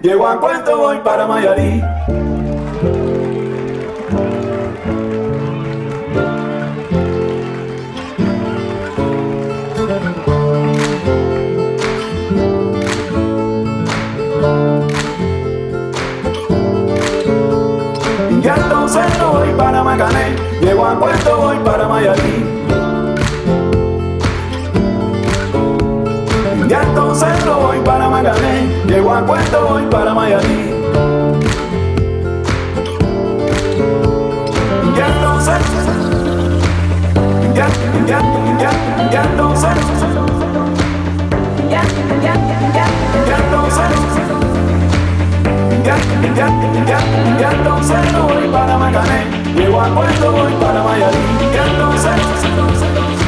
Llego a Puerto, voy para Mayarí. Ya entonces voy para Macané, llego a Puerto, voy para Mayarí. Ya entonces no voy para Magané, llego a Puerto, voy para Mayarí. Ya entonces, ya, ya, ya, ya entonces, ya, ya, ya, ya entonces, ya, ya, ya, entonces no voy para Magané, llego a Puerto, voy para Mayarí. Ya entonces,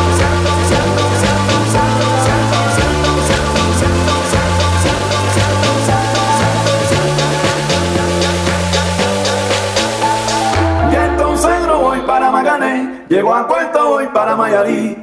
para Maiari.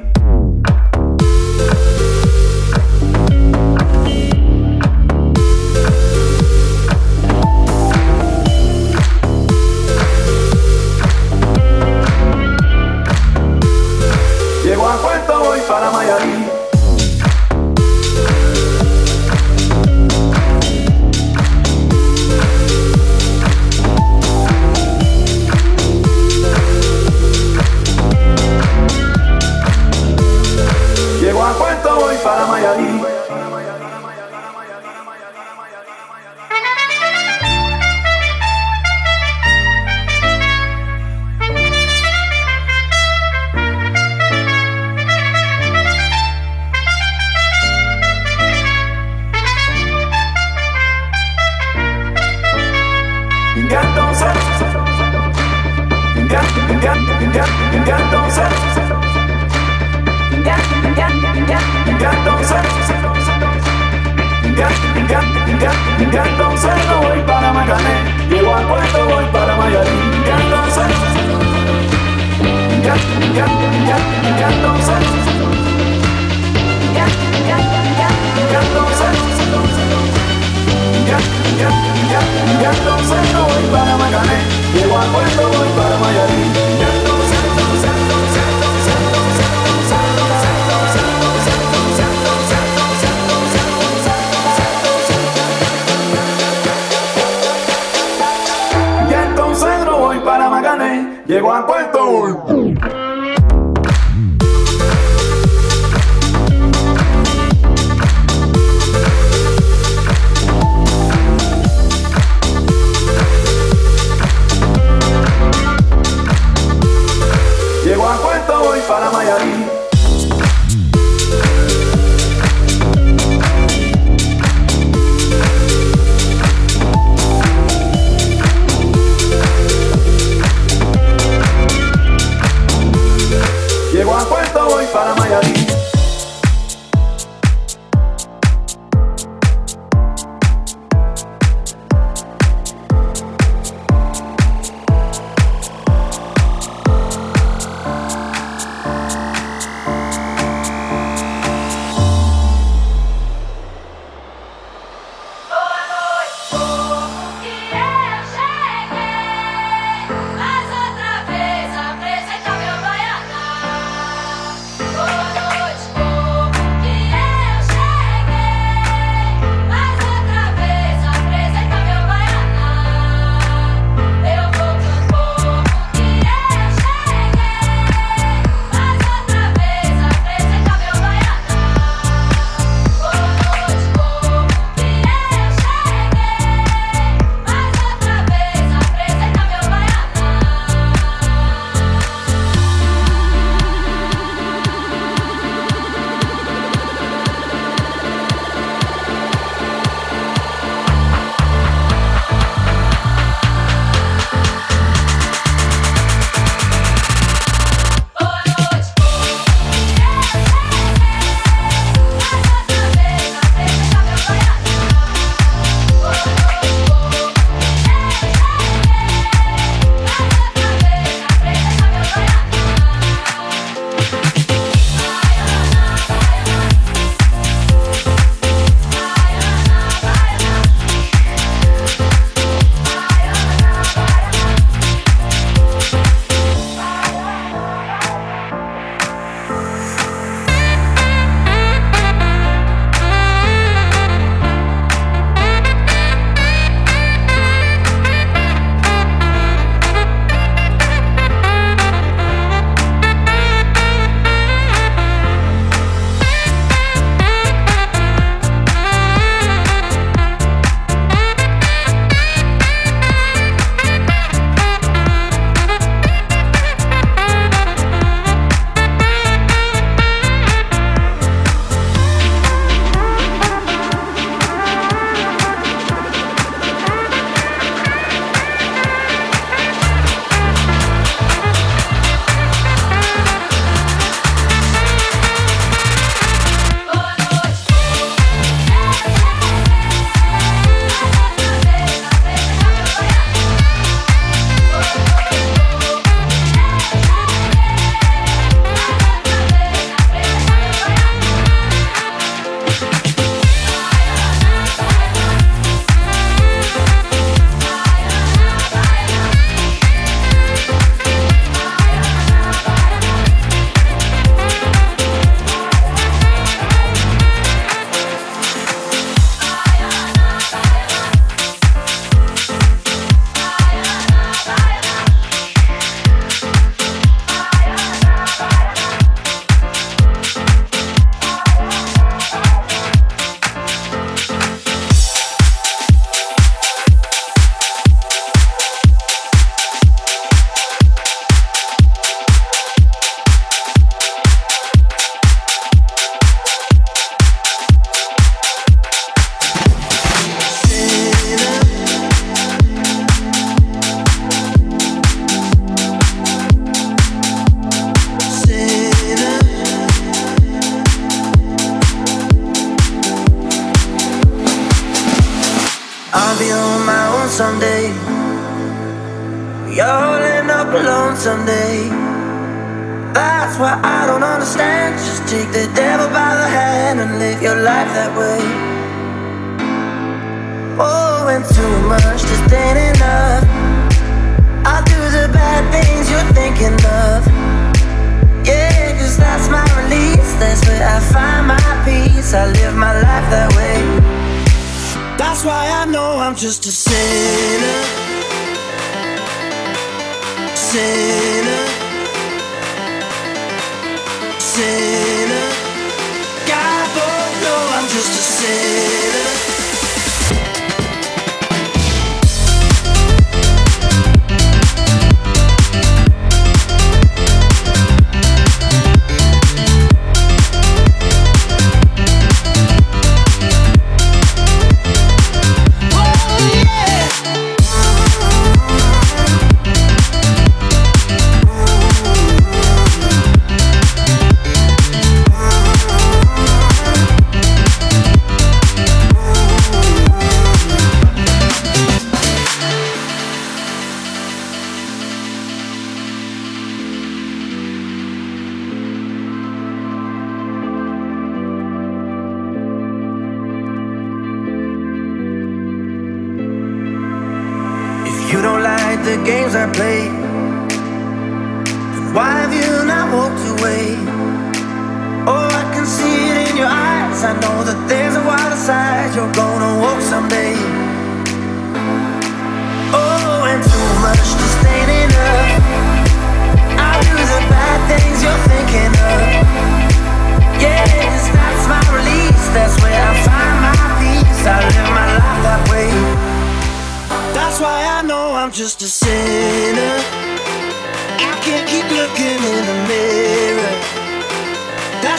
life that way. That's why I know I'm just a sinner. Sinner. Sinner. God, oh, no, I'm just a sinner.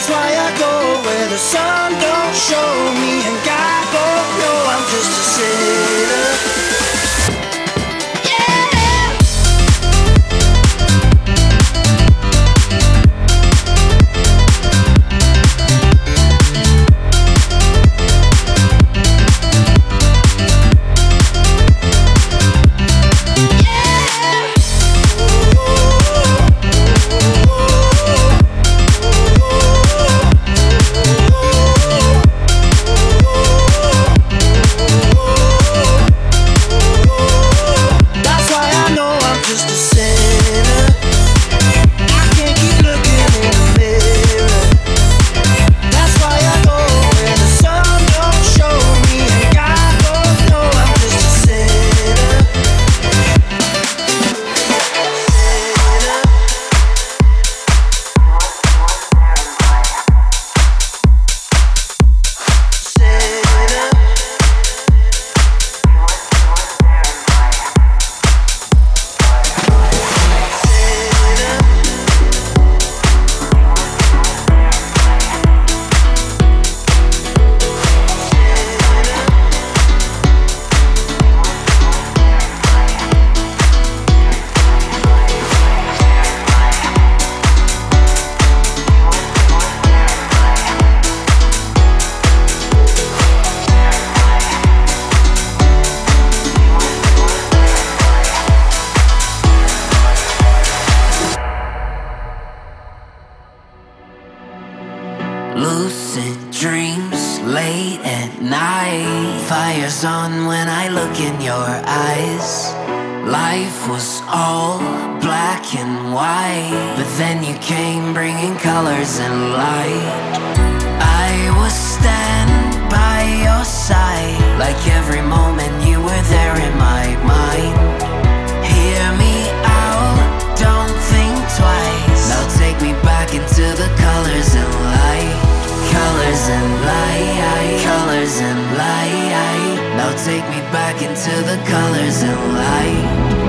That's why I go where the sun don't show me, and God don't know I'm just a sinner. lucid dreams late at night. Fire's on when I look in your eyes. Life was all black and white, but then you came bringing colors and light. I will stand by your side, like every moment you were there in my mind. Hear me out, don't think twice. Now take me back into the colors and light colors and light, colors and light. Now take me back into the colors and light.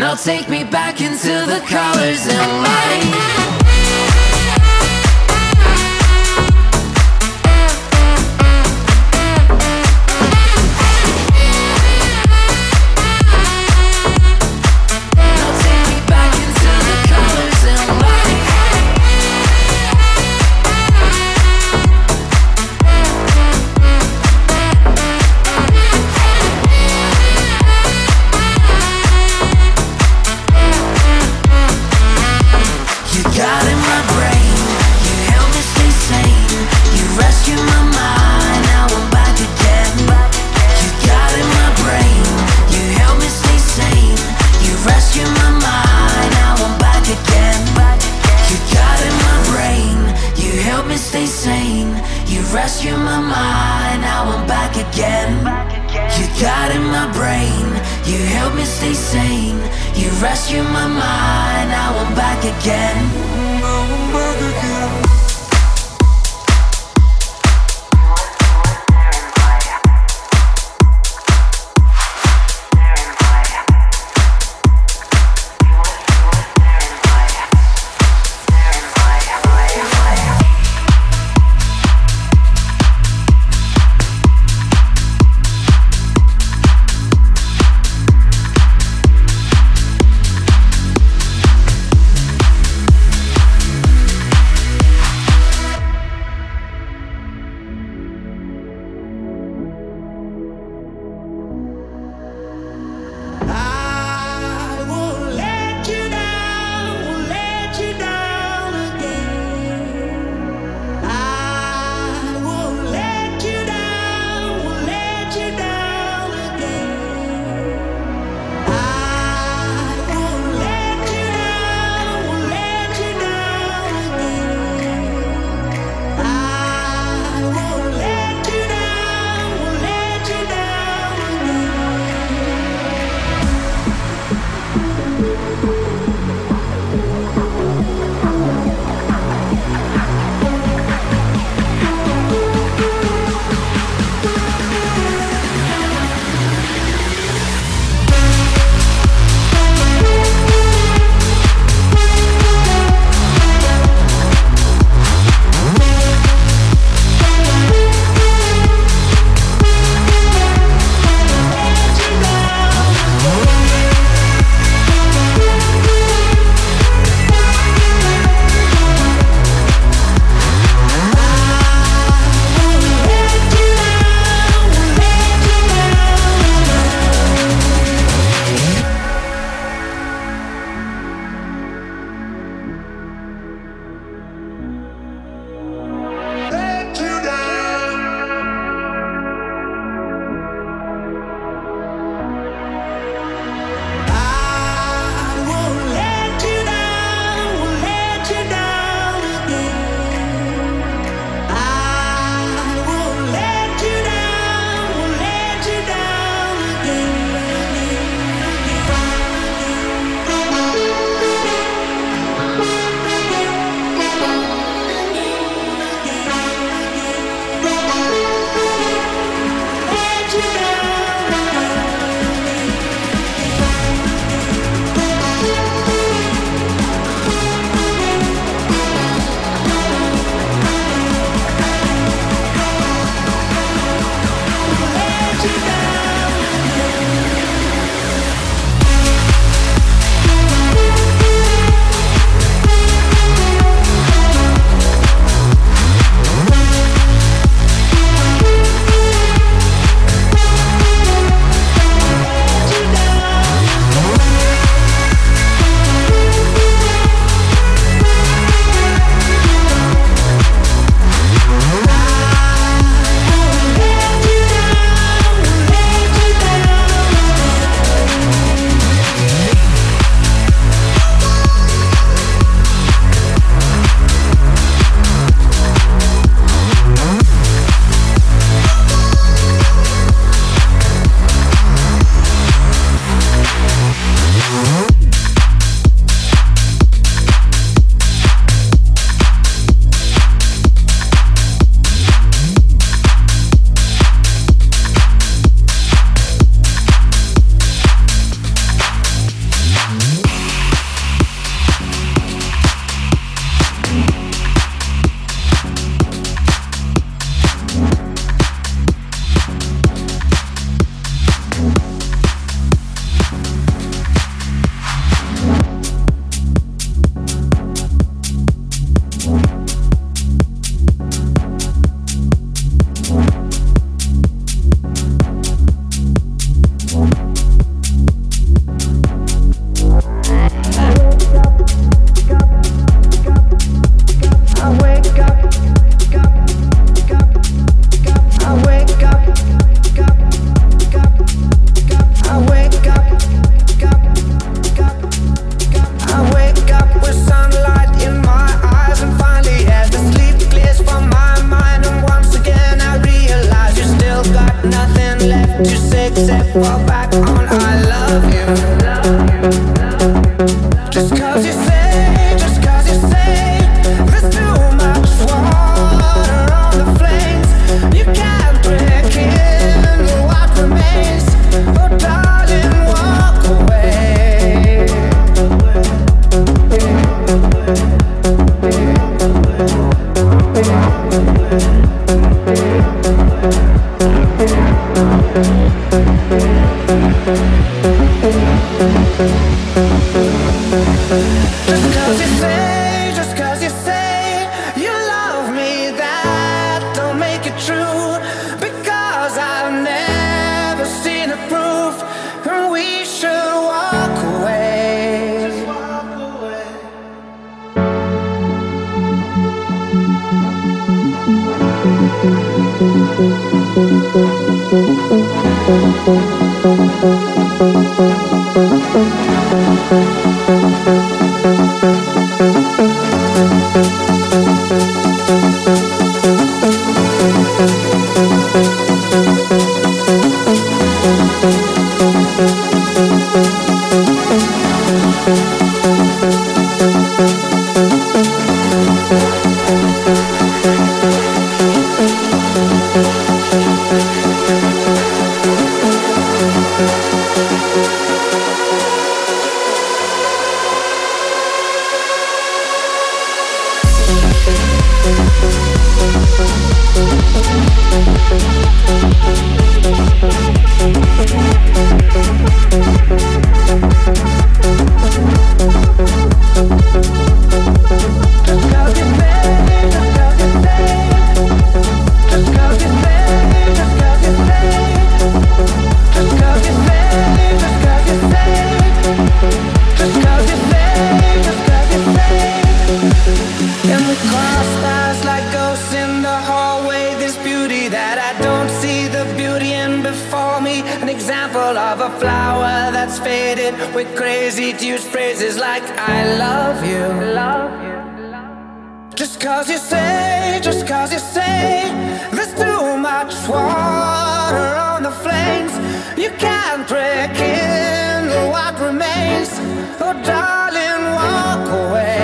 Now take me back into the colors and light. Cause it's better. faded with crazy use phrases like I love you. Love you. Just cause you say, just cause you say, there's too much water on the flames. You can't break in what remains. Oh, darling, walk away.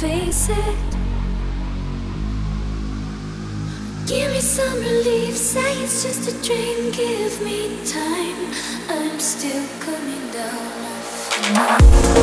face it. Give me some relief, say it's just a dream. Give me time, I'm still coming down.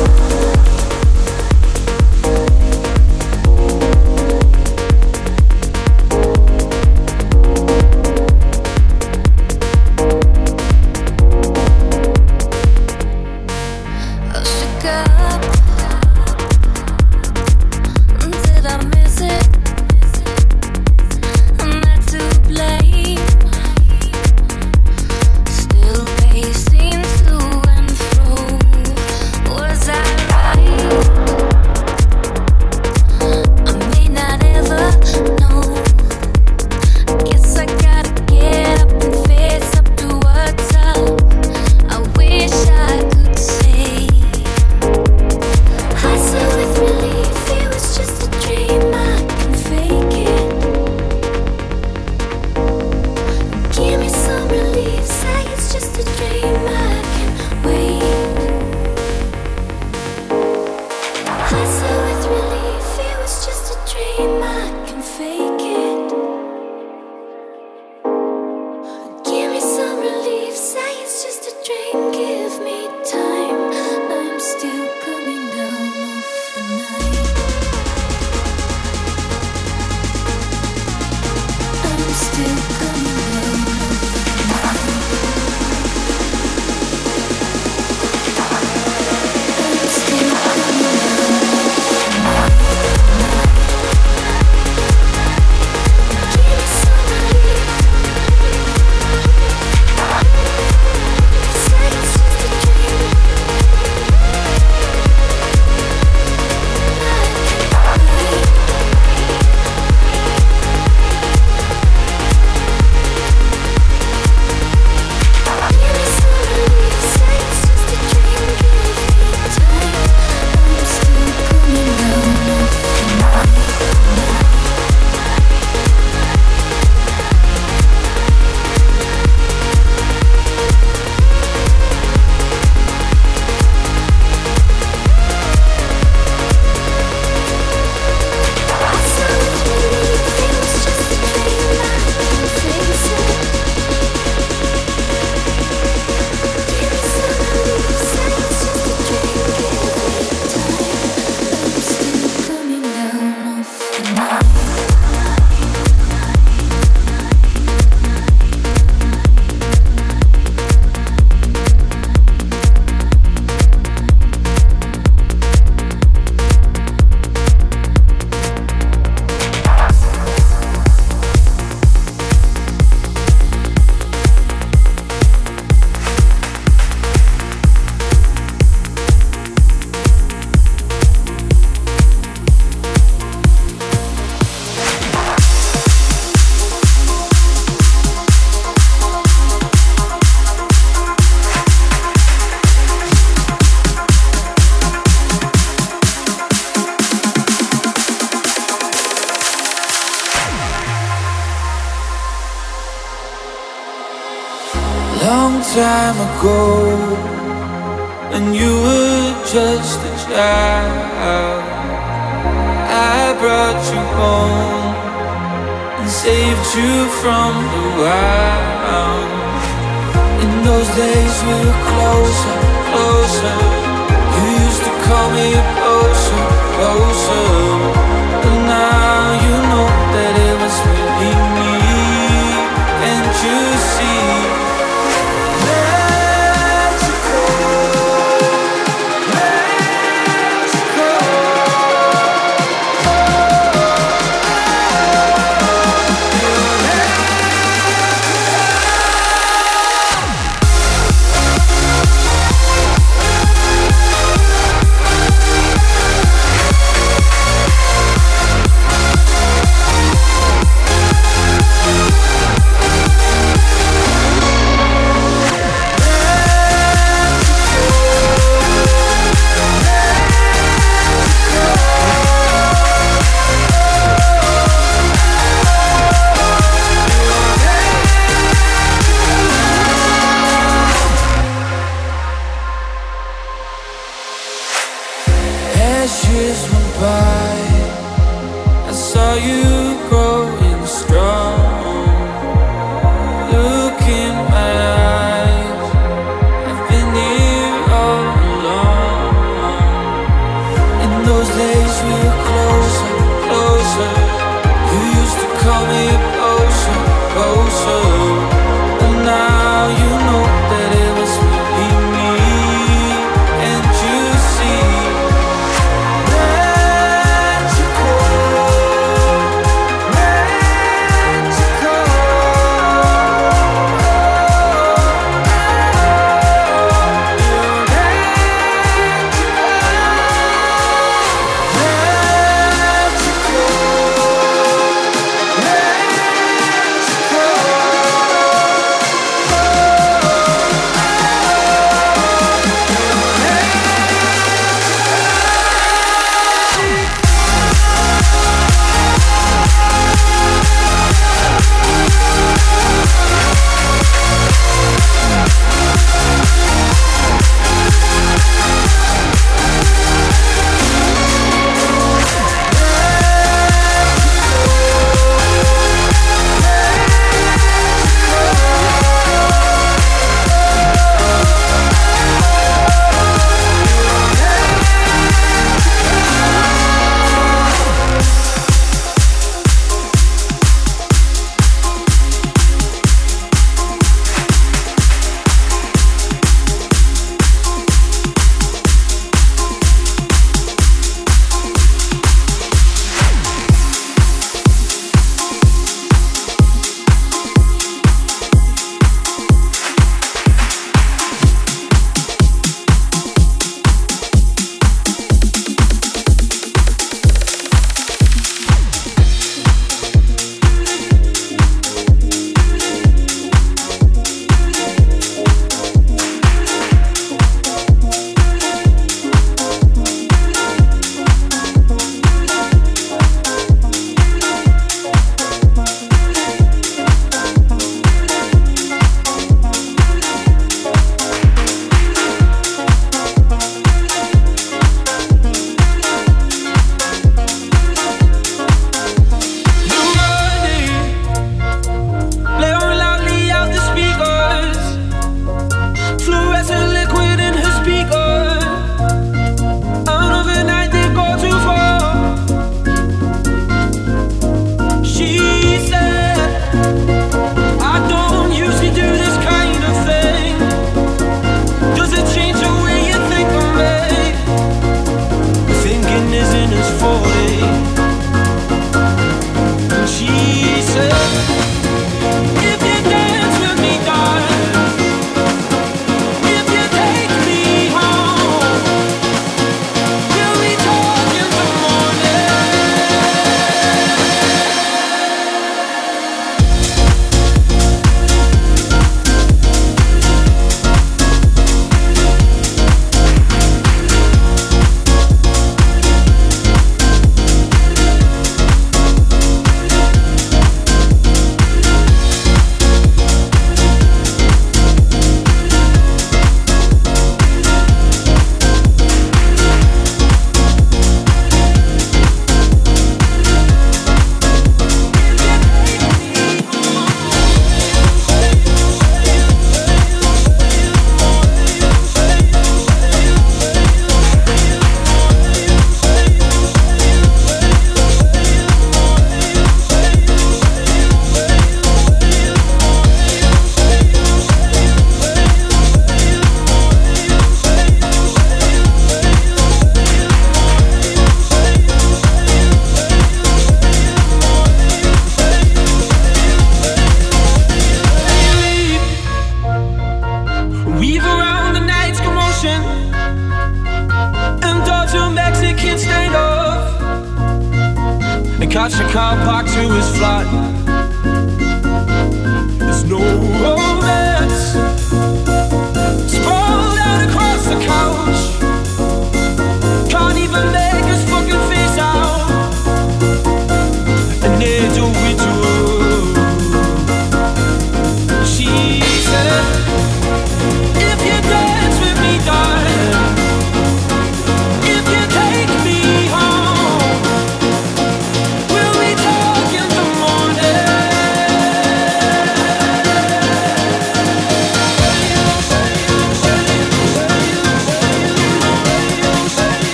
Time ago when you were just a child. I brought you home and saved you from the wild. In those days we were closer, closer. You used to call me closer, closer.